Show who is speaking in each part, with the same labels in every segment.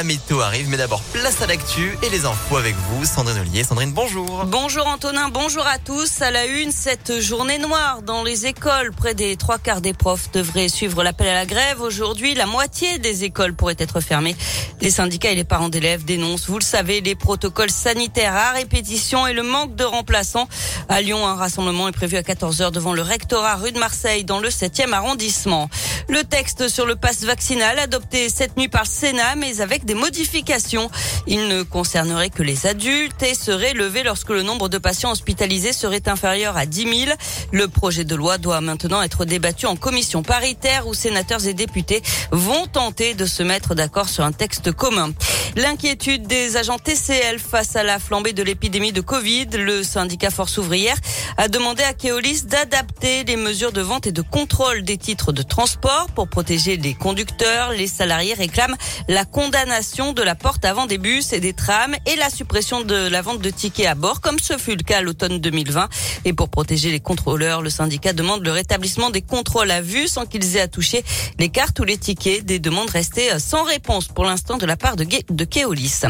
Speaker 1: La arrive, mais d'abord place à l'actu et les infos avec vous, Sandrine Ollier. Sandrine, bonjour.
Speaker 2: Bonjour Antonin, bonjour à tous. À la une, cette journée noire dans les écoles. Près des trois quarts des profs devraient suivre l'appel à la grève. Aujourd'hui, la moitié des écoles pourraient être fermées. Les syndicats et les parents d'élèves dénoncent, vous le savez, les protocoles sanitaires à répétition et le manque de remplaçants. À Lyon, un rassemblement est prévu à 14h devant le rectorat rue de Marseille dans le 7e arrondissement. Le texte sur le passe vaccinal adopté cette nuit par le Sénat, mais avec des modifications. Il ne concernerait que les adultes et serait levé lorsque le nombre de patients hospitalisés serait inférieur à 10 000. Le projet de loi doit maintenant être débattu en commission paritaire où sénateurs et députés vont tenter de se mettre d'accord sur un texte commun. L'inquiétude des agents TCL face à la flambée de l'épidémie de Covid, le syndicat Force ouvrière a demandé à Keolis d'adapter les mesures de vente et de contrôle des titres de transport pour protéger les conducteurs. Les salariés réclament la condamnation de la porte avant des bus et des trams et la suppression de la vente de tickets à bord, comme ce fut le cas à l'automne 2020. Et pour protéger les contrôleurs, le syndicat demande le rétablissement des contrôles à vue sans qu'ils aient à toucher les cartes ou les tickets. Des demandes restées sans réponse pour l'instant de la part de, de Keolis.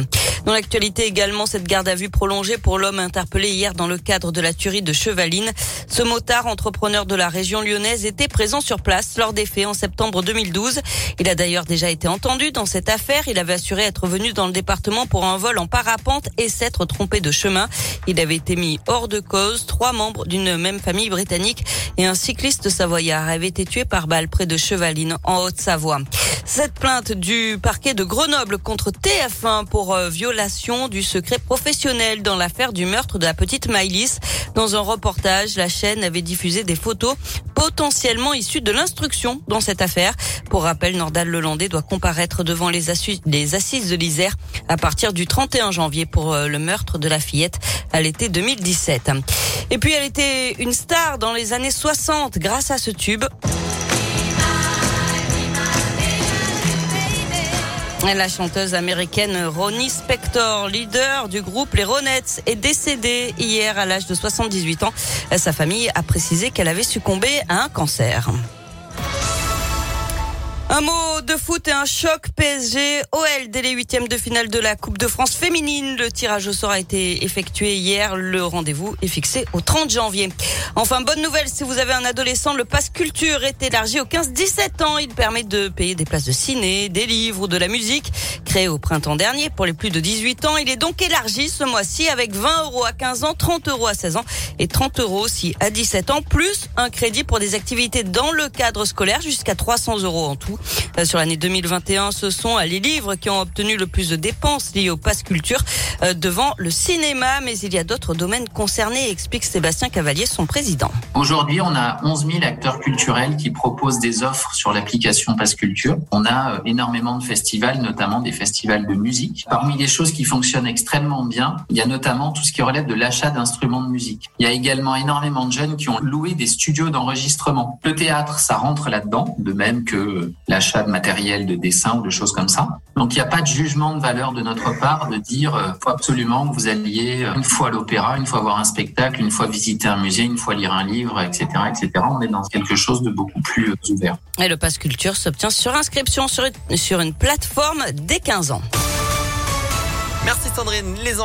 Speaker 2: Dans l'actualité également, cette garde à vue prolongée pour l'homme interpellé hier dans le cadre de la tuerie de Chevaline. Ce motard, entrepreneur de la région lyonnaise, était présent sur place lors des faits en septembre 2012. Il a d'ailleurs déjà été entendu dans cette affaire. Il avait assuré être venu dans le département pour un vol en parapente et s'être trompé de chemin. Il avait été mis hors de cause. Trois membres d'une même famille britannique et un cycliste savoyard avaient été tués par balle près de Chevaline en Haute-Savoie. Cette plainte du parquet de Grenoble contre TF1 pour euh, violation du secret professionnel dans l'affaire du meurtre de la petite Maïlis. Dans un reportage, la chaîne avait diffusé des photos potentiellement issues de l'instruction dans cette affaire. Pour rappel, Nordal Lelandais doit comparaître devant les, les assises de l'Isère à partir du 31 janvier pour euh, le meurtre de la fillette à l'été 2017. Et puis elle était une star dans les années 60 grâce à ce tube. La chanteuse américaine Ronnie Spector, leader du groupe Les Ronettes, est décédée hier à l'âge de 78 ans. Sa famille a précisé qu'elle avait succombé à un cancer. Un mot de foot et un choc PSG OL dès les huitièmes de finale de la Coupe de France féminine. Le tirage au sort a été effectué hier. Le rendez-vous est fixé au 30 janvier. Enfin, bonne nouvelle, si vous avez un adolescent, le pass culture est élargi aux 15-17 ans. Il permet de payer des places de ciné, des livres de la musique. Créé au printemps dernier pour les plus de 18 ans, il est donc élargi ce mois-ci avec 20 euros à 15 ans, 30 euros à 16 ans et 30 euros aussi à 17 ans, plus un crédit pour des activités dans le cadre scolaire jusqu'à 300 euros en tout. Euh, sur l'année 2021, ce sont les livres qui ont obtenu le plus de dépenses liées au pass culture euh, devant le cinéma, mais il y a d'autres domaines concernés, explique Sébastien Cavalier, son président.
Speaker 3: Aujourd'hui, on a 11 000 acteurs culturels qui proposent des offres sur l'application Pass Culture. On a euh, énormément de festivals, notamment des festivals de musique. Parmi les choses qui fonctionnent extrêmement bien, il y a notamment tout ce qui relève de l'achat d'instruments de musique. Il y a également énormément de jeunes qui ont loué des studios d'enregistrement. Le théâtre, ça rentre là-dedans, de même que l'achat de matériel de dessin ou de choses comme ça. Donc il n'y a pas de jugement de valeur de notre part de dire euh, faut absolument que vous alliez euh, une fois à l'opéra, une fois voir un spectacle, une fois visiter un musée, une fois lire un livre, etc., etc. On est dans quelque chose de beaucoup plus euh, ouvert.
Speaker 2: Et le pass culture s'obtient sur inscription sur une, sur une plateforme dès 15 ans.
Speaker 1: Merci Sandrine. Les